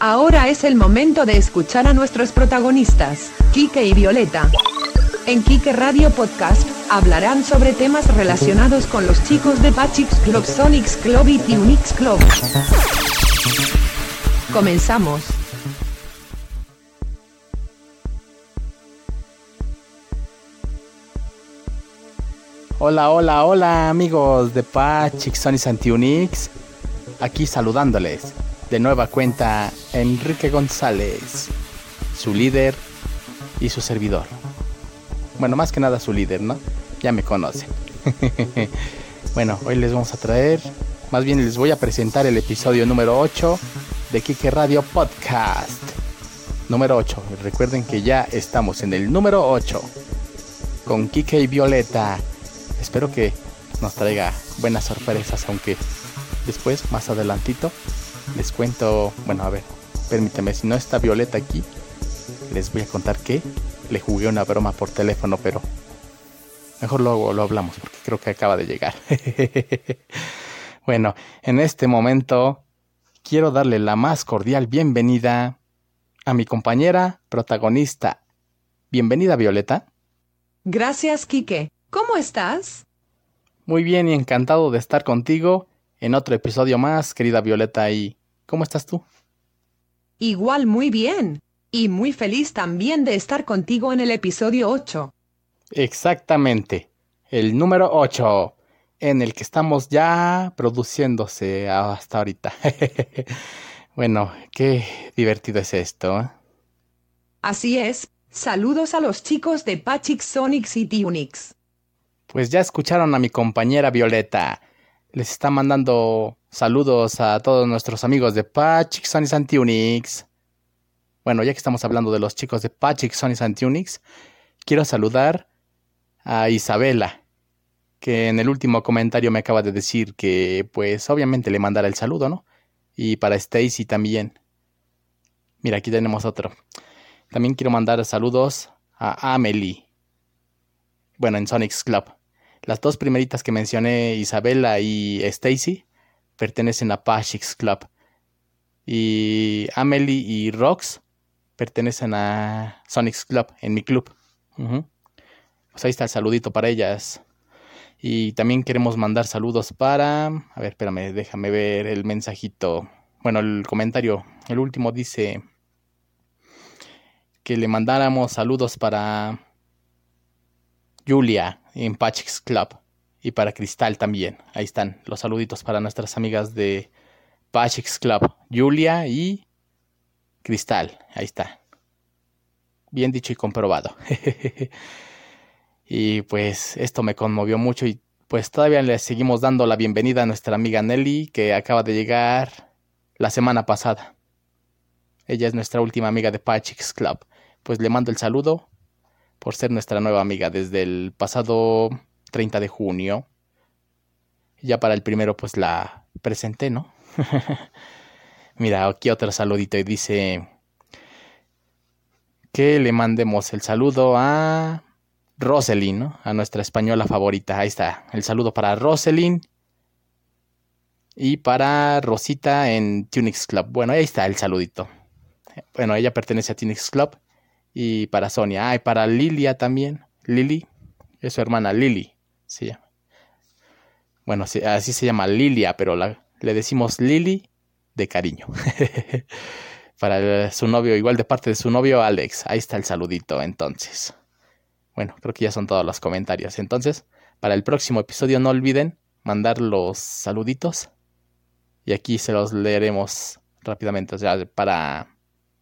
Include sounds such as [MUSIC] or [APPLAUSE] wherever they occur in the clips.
Ahora es el momento de escuchar a nuestros protagonistas, Kike y Violeta. En Kike Radio Podcast, hablarán sobre temas relacionados con los chicos de Pachix Club, Sonics Club y Tunix Club. Comenzamos. Hola, hola, hola amigos de Pachix, Sonics and Tunix. Aquí saludándoles de nueva cuenta Enrique González, su líder y su servidor. Bueno, más que nada su líder, ¿no? Ya me conocen. [LAUGHS] bueno, hoy les vamos a traer, más bien les voy a presentar el episodio número 8 de Kike Radio Podcast. Número 8. Recuerden que ya estamos en el número 8 con Kike y Violeta. Espero que nos traiga buenas sorpresas, aunque después, más adelantito, les cuento, bueno, a ver, permíteme, si no está Violeta aquí, les voy a contar que le jugué una broma por teléfono, pero mejor luego lo hablamos porque creo que acaba de llegar. [LAUGHS] bueno, en este momento quiero darle la más cordial bienvenida a mi compañera protagonista. Bienvenida, Violeta. Gracias, Quique. ¿Cómo estás? Muy bien y encantado de estar contigo en otro episodio más, querida Violeta. ¿Y cómo estás tú? Igual muy bien. Y muy feliz también de estar contigo en el episodio 8. Exactamente. El número 8, en el que estamos ya produciéndose hasta ahorita. [LAUGHS] bueno, qué divertido es esto. ¿eh? Así es. Saludos a los chicos de Pachix Sonics y Tunix. Pues ya escucharon a mi compañera Violeta les está mandando saludos a todos nuestros amigos de Pachix, Sony Unix. Bueno, ya que estamos hablando de los chicos de Pachix, Sony Unix, quiero saludar a Isabela, que en el último comentario me acaba de decir que, pues, obviamente le mandará el saludo, ¿no? Y para Stacy también. Mira, aquí tenemos otro. También quiero mandar saludos a Amelie. Bueno, en Sonic's Club. Las dos primeritas que mencioné, Isabella y Stacy, pertenecen a Pashix Club. Y Amelie y Rox pertenecen a Sonic's Club, en mi club. Pues ahí está el saludito para ellas. Y también queremos mandar saludos para... A ver, espérame, déjame ver el mensajito. Bueno, el comentario. El último dice que le mandáramos saludos para Julia en Pachix Club y para Cristal también. Ahí están los saluditos para nuestras amigas de Pachix Club, Julia y Cristal. Ahí está. Bien dicho y comprobado. [LAUGHS] y pues esto me conmovió mucho y pues todavía le seguimos dando la bienvenida a nuestra amiga Nelly que acaba de llegar la semana pasada. Ella es nuestra última amiga de Pachix Club. Pues le mando el saludo por ser nuestra nueva amiga desde el pasado 30 de junio. Ya para el primero pues la presenté, ¿no? [LAUGHS] Mira, aquí otro saludito y dice que le mandemos el saludo a Roselyn, ¿no? A nuestra española favorita. Ahí está, el saludo para Roselyn y para Rosita en Tunix Club. Bueno, ahí está el saludito. Bueno, ella pertenece a Tunix Club y para Sonia. Ah, y para Lilia también. Lili. Es su hermana Lili. Sí. Bueno, así se llama Lilia, pero le decimos Lili de cariño. [LAUGHS] para su novio, igual de parte de su novio Alex. Ahí está el saludito entonces. Bueno, creo que ya son todos los comentarios. Entonces, para el próximo episodio no olviden mandar los saluditos. Y aquí se los leeremos rápidamente, o sea, para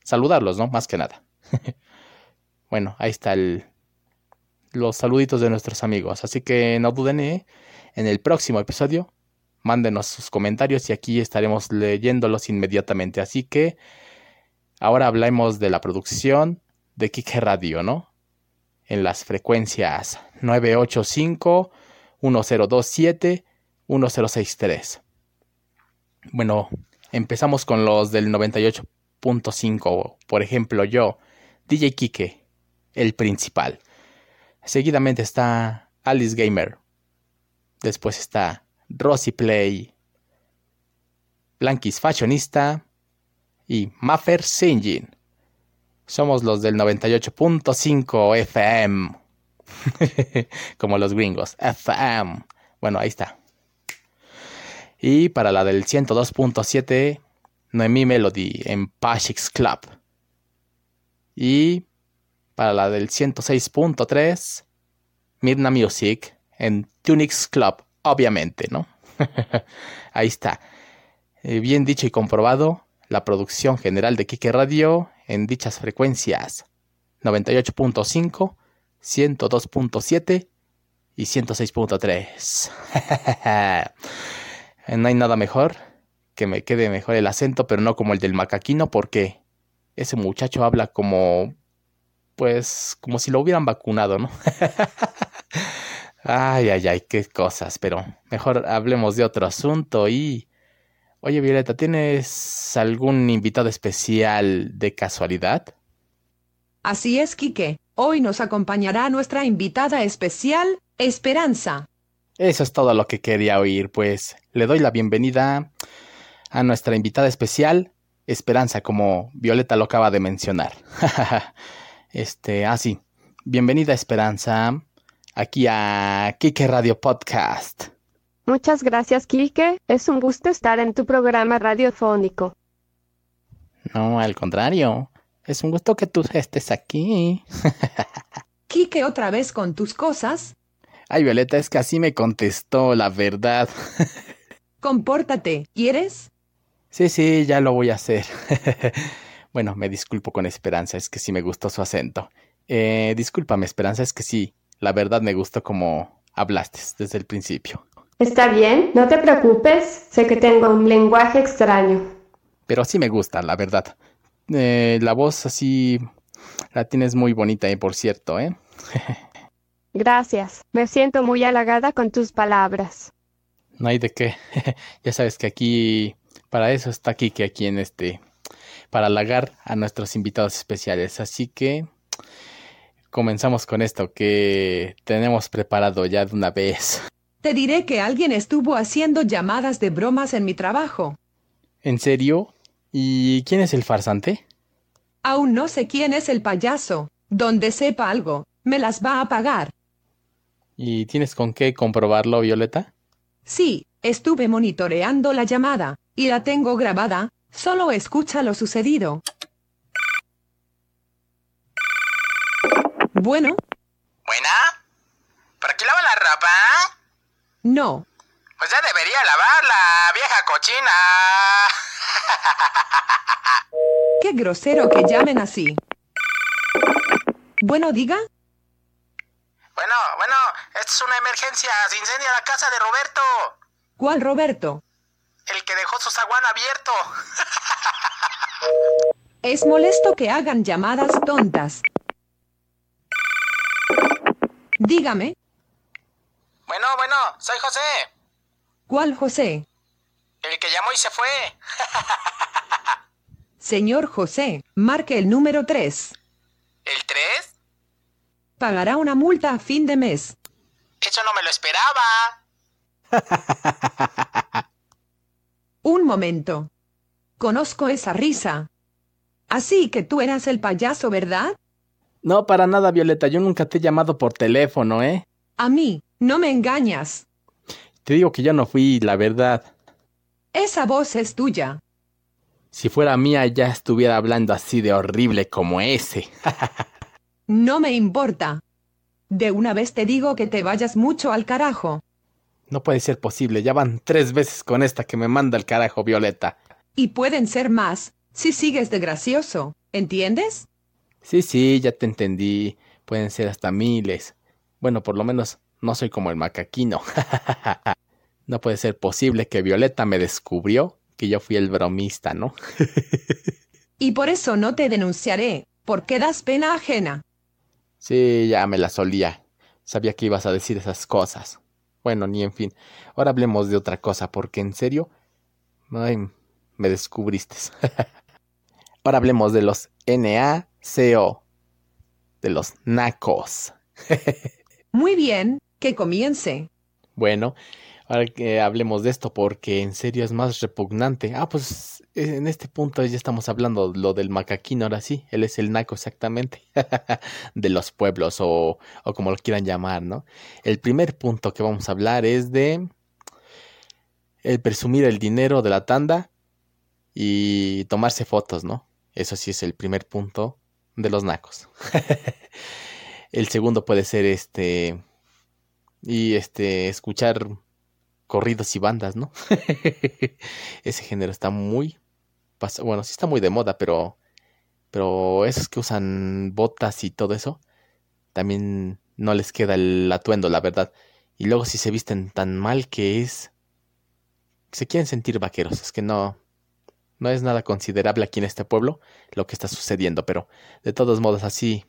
saludarlos, ¿no? Más que nada. [LAUGHS] Bueno, ahí está los saluditos de nuestros amigos. Así que no duden ¿eh? en el próximo episodio. Mándenos sus comentarios y aquí estaremos leyéndolos inmediatamente. Así que ahora hablemos de la producción de Kike Radio, ¿no? En las frecuencias 985, 1027, 1063. Bueno, empezamos con los del 98.5. Por ejemplo, yo, DJ Kike el principal. Seguidamente está Alice Gamer. Después está Rosy Play. Blankis Fashionista y Maffer Singing. Somos los del 98.5 FM. [LAUGHS] Como los gringos. FM. Bueno, ahí está. Y para la del 102.7, Noemi Melody en Pashix Club. Y para la del 106.3, Mirna Music en Tunix Club, obviamente, ¿no? [LAUGHS] Ahí está. Eh, bien dicho y comprobado, la producción general de Kike Radio en dichas frecuencias 98.5, 102.7 y 106.3. [LAUGHS] no hay nada mejor que me quede mejor el acento, pero no como el del macaquino, porque ese muchacho habla como, pues, como si lo hubieran vacunado, ¿no? [LAUGHS] ay, ay, ay, qué cosas, pero mejor hablemos de otro asunto y... Oye, Violeta, ¿tienes algún invitado especial de casualidad? Así es, Quique. Hoy nos acompañará nuestra invitada especial, Esperanza. Eso es todo lo que quería oír, pues le doy la bienvenida a nuestra invitada especial, Esperanza, como Violeta lo acaba de mencionar. [LAUGHS] este, así. Ah, bienvenida, Esperanza, aquí a Kike Radio Podcast. Muchas gracias, Kike. Es un gusto estar en tu programa radiofónico. No, al contrario. Es un gusto que tú estés aquí. [LAUGHS] Quique, otra vez con tus cosas. Ay, Violeta, es que así me contestó la verdad. [LAUGHS] Compórtate, ¿quieres? Sí, sí, ya lo voy a hacer. [LAUGHS] bueno, me disculpo con Esperanza, es que sí me gustó su acento. Eh, discúlpame, Esperanza, es que sí, la verdad me gustó como hablaste desde el principio. Está bien, no te preocupes, sé que tengo un lenguaje extraño. Pero sí me gusta, la verdad. Eh, la voz así la tienes muy bonita, eh, por cierto, ¿eh? [LAUGHS] Gracias. Me siento muy halagada con tus palabras. No hay de qué. [LAUGHS] ya sabes que aquí, para eso está aquí, que aquí en este, para halagar a nuestros invitados especiales. Así que comenzamos con esto que tenemos preparado ya de una vez. Te diré que alguien estuvo haciendo llamadas de bromas en mi trabajo. ¿En serio? ¿Y quién es el farsante? Aún no sé quién es el payaso. Donde sepa algo, me las va a pagar. ¿Y tienes con qué comprobarlo, Violeta? Sí, estuve monitoreando la llamada, y la tengo grabada, solo escucha lo sucedido. Bueno. ¿Buena? ¿Por aquí lava la ropa? No. Pues ya debería lavarla, vieja cochina. [LAUGHS] Qué grosero que llamen así. Bueno, diga. Bueno, bueno, esto es una emergencia. Se incendia la casa de Roberto. ¿Cuál Roberto? El que dejó su zaguán abierto. Es molesto que hagan llamadas tontas. Dígame. Bueno, bueno, soy José. ¿Cuál José? El que llamó y se fue. [LAUGHS] Señor José, marque el número 3. ¿El 3? Pagará una multa a fin de mes. Eso no me lo esperaba. [LAUGHS] Un momento. Conozco esa risa. Así que tú eras el payaso, ¿verdad? No, para nada, Violeta. Yo nunca te he llamado por teléfono, ¿eh? A mí, no me engañas. Te digo que yo no fui, la verdad. Esa voz es tuya. Si fuera mía ya estuviera hablando así de horrible como ese. [LAUGHS] no me importa. De una vez te digo que te vayas mucho al carajo. No puede ser posible, ya van tres veces con esta que me manda al carajo, Violeta. Y pueden ser más, si sigues de gracioso, ¿entiendes? Sí, sí, ya te entendí. Pueden ser hasta miles. Bueno, por lo menos no soy como el macaquino. [LAUGHS] no puede ser posible que Violeta me descubrió que yo fui el bromista, ¿no? [LAUGHS] y por eso no te denunciaré, porque das pena ajena. Sí, ya me la solía. Sabía que ibas a decir esas cosas. Bueno, ni en fin. Ahora hablemos de otra cosa, porque en serio... Ay, me descubriste. [LAUGHS] Ahora hablemos de los NaCO. De los NACOS. [LAUGHS] Muy bien, que comience. Bueno, Ahora que hablemos de esto, porque en serio es más repugnante. Ah, pues en este punto ya estamos hablando lo del macaquín, ahora sí, él es el naco exactamente, [LAUGHS] de los pueblos o, o como lo quieran llamar, ¿no? El primer punto que vamos a hablar es de el presumir el dinero de la tanda y tomarse fotos, ¿no? Eso sí es el primer punto de los nacos. [LAUGHS] el segundo puede ser este y este escuchar corridos y bandas, ¿no? [LAUGHS] Ese género está muy bueno, sí está muy de moda, pero pero esos que usan botas y todo eso también no les queda el atuendo, la verdad. Y luego si se visten tan mal que es se quieren sentir vaqueros, es que no no es nada considerable aquí en este pueblo lo que está sucediendo, pero de todos modos así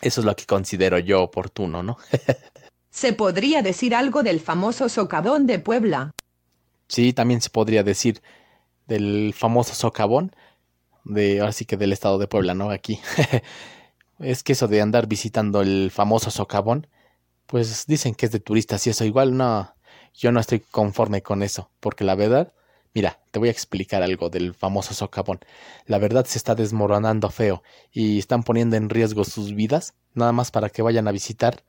eso es lo que considero yo oportuno, ¿no? [LAUGHS] ¿Se podría decir algo del famoso socavón de Puebla? Sí, también se podría decir del famoso socavón, de ahora sí que del estado de Puebla, ¿no? Aquí. [LAUGHS] es que eso de andar visitando el famoso socavón, pues dicen que es de turistas y eso igual no, yo no estoy conforme con eso, porque la verdad, mira, te voy a explicar algo del famoso socavón. La verdad se está desmoronando feo y están poniendo en riesgo sus vidas, nada más para que vayan a visitar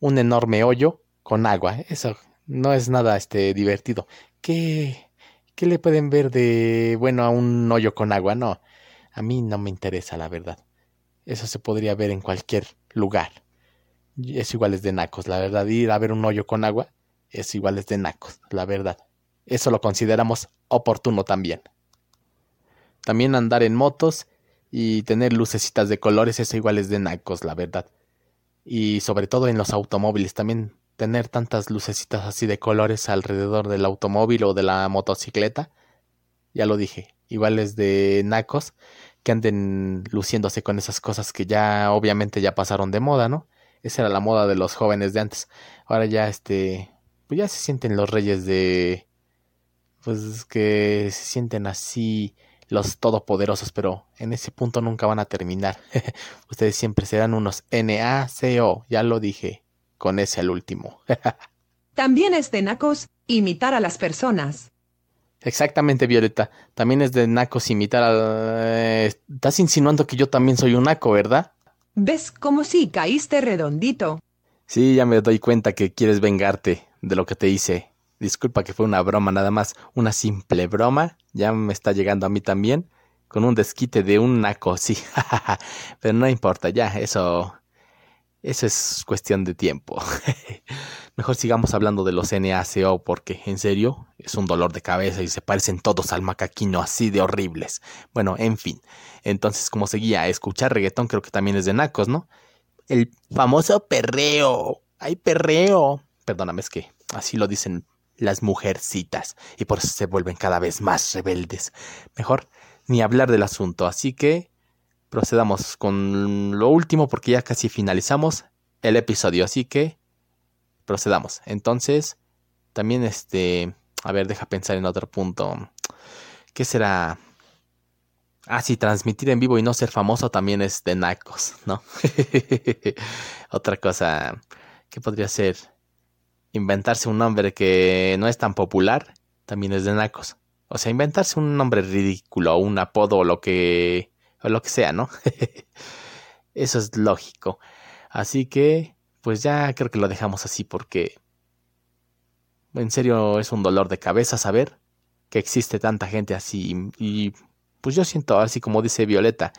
un enorme hoyo con agua. Eso no es nada este divertido. ¿Qué, qué le pueden ver de bueno a un hoyo con agua? No, a mí no me interesa la verdad. Eso se podría ver en cualquier lugar. Es igual es de nacos, la verdad. Ir a ver un hoyo con agua es igual es de nacos, la verdad. Eso lo consideramos oportuno también. También andar en motos y tener lucecitas de colores es igual es de nacos, la verdad y sobre todo en los automóviles también tener tantas lucecitas así de colores alrededor del automóvil o de la motocicleta. Ya lo dije, iguales de nacos que anden luciéndose con esas cosas que ya obviamente ya pasaron de moda, ¿no? Esa era la moda de los jóvenes de antes. Ahora ya este pues ya se sienten los reyes de pues que se sienten así los todopoderosos, pero en ese punto nunca van a terminar. [LAUGHS] Ustedes siempre serán unos NACO, ya lo dije, con ese al último. [LAUGHS] También es de nacos imitar a las personas. Exactamente, Violeta. También es de nacos imitar a... Eh, estás insinuando que yo también soy un naco, ¿verdad? ¿Ves como si caíste redondito? Sí, ya me doy cuenta que quieres vengarte de lo que te hice. Disculpa que fue una broma nada más, una simple broma, ya me está llegando a mí también, con un desquite de un naco, sí, [LAUGHS] pero no importa, ya, eso, eso es cuestión de tiempo. [LAUGHS] Mejor sigamos hablando de los NACO porque, en serio, es un dolor de cabeza y se parecen todos al macaquino así de horribles. Bueno, en fin. Entonces, como seguía, escuchar reggaetón creo que también es de nacos, ¿no? El famoso perreo. ¡Ay, perreo! Perdóname, es que así lo dicen las mujercitas y por eso se vuelven cada vez más rebeldes. Mejor ni hablar del asunto, así que procedamos con lo último porque ya casi finalizamos el episodio, así que procedamos. Entonces, también este, a ver, deja pensar en otro punto. ¿Qué será? Ah, sí, transmitir en vivo y no ser famoso también es de nacos, ¿no? [LAUGHS] Otra cosa, ¿qué podría ser? Inventarse un nombre que no es tan popular también es de nacos. O sea, inventarse un nombre ridículo, un apodo o lo que o lo que sea, ¿no? [LAUGHS] Eso es lógico. Así que pues ya creo que lo dejamos así porque en serio es un dolor de cabeza saber que existe tanta gente así y pues yo siento así como dice Violeta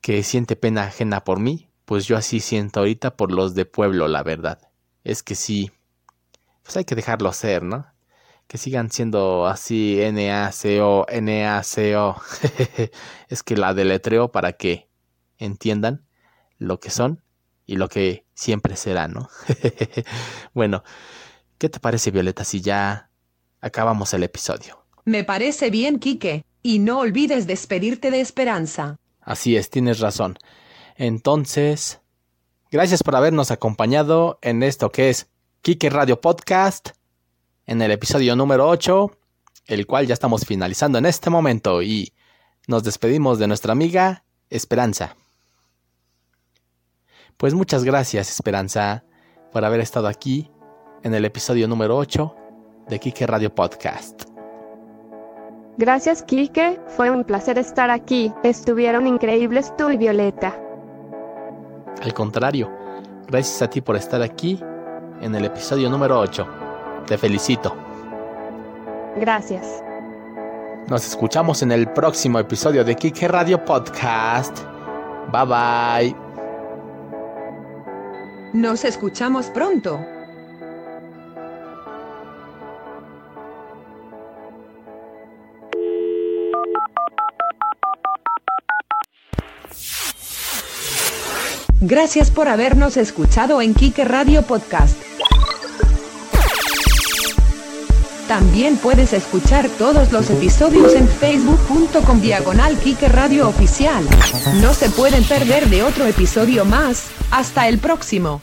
que siente pena ajena por mí, pues yo así siento ahorita por los de pueblo, la verdad. Es que sí, pues hay que dejarlo ser, ¿no? Que sigan siendo así N-A-C-O, N-A-C-O. [LAUGHS] es que la deletreo para que entiendan lo que son y lo que siempre serán, ¿no? [LAUGHS] bueno, ¿qué te parece, Violeta, si ya acabamos el episodio? Me parece bien, Quique. Y no olvides despedirte de Esperanza. Así es, tienes razón. Entonces, gracias por habernos acompañado en esto que es Kike Radio Podcast en el episodio número 8, el cual ya estamos finalizando en este momento y nos despedimos de nuestra amiga Esperanza. Pues muchas gracias Esperanza por haber estado aquí en el episodio número 8 de Kike Radio Podcast. Gracias, Kike. Fue un placer estar aquí. Estuvieron increíbles tú y Violeta. Al contrario, gracias a ti por estar aquí en el episodio número 8. Te felicito. Gracias. Nos escuchamos en el próximo episodio de Kike Radio Podcast. Bye bye. Nos escuchamos pronto. Gracias por habernos escuchado en Kike Radio Podcast. También puedes escuchar todos los episodios en facebook.com diagonal Kike Radio Oficial. No se pueden perder de otro episodio más. Hasta el próximo.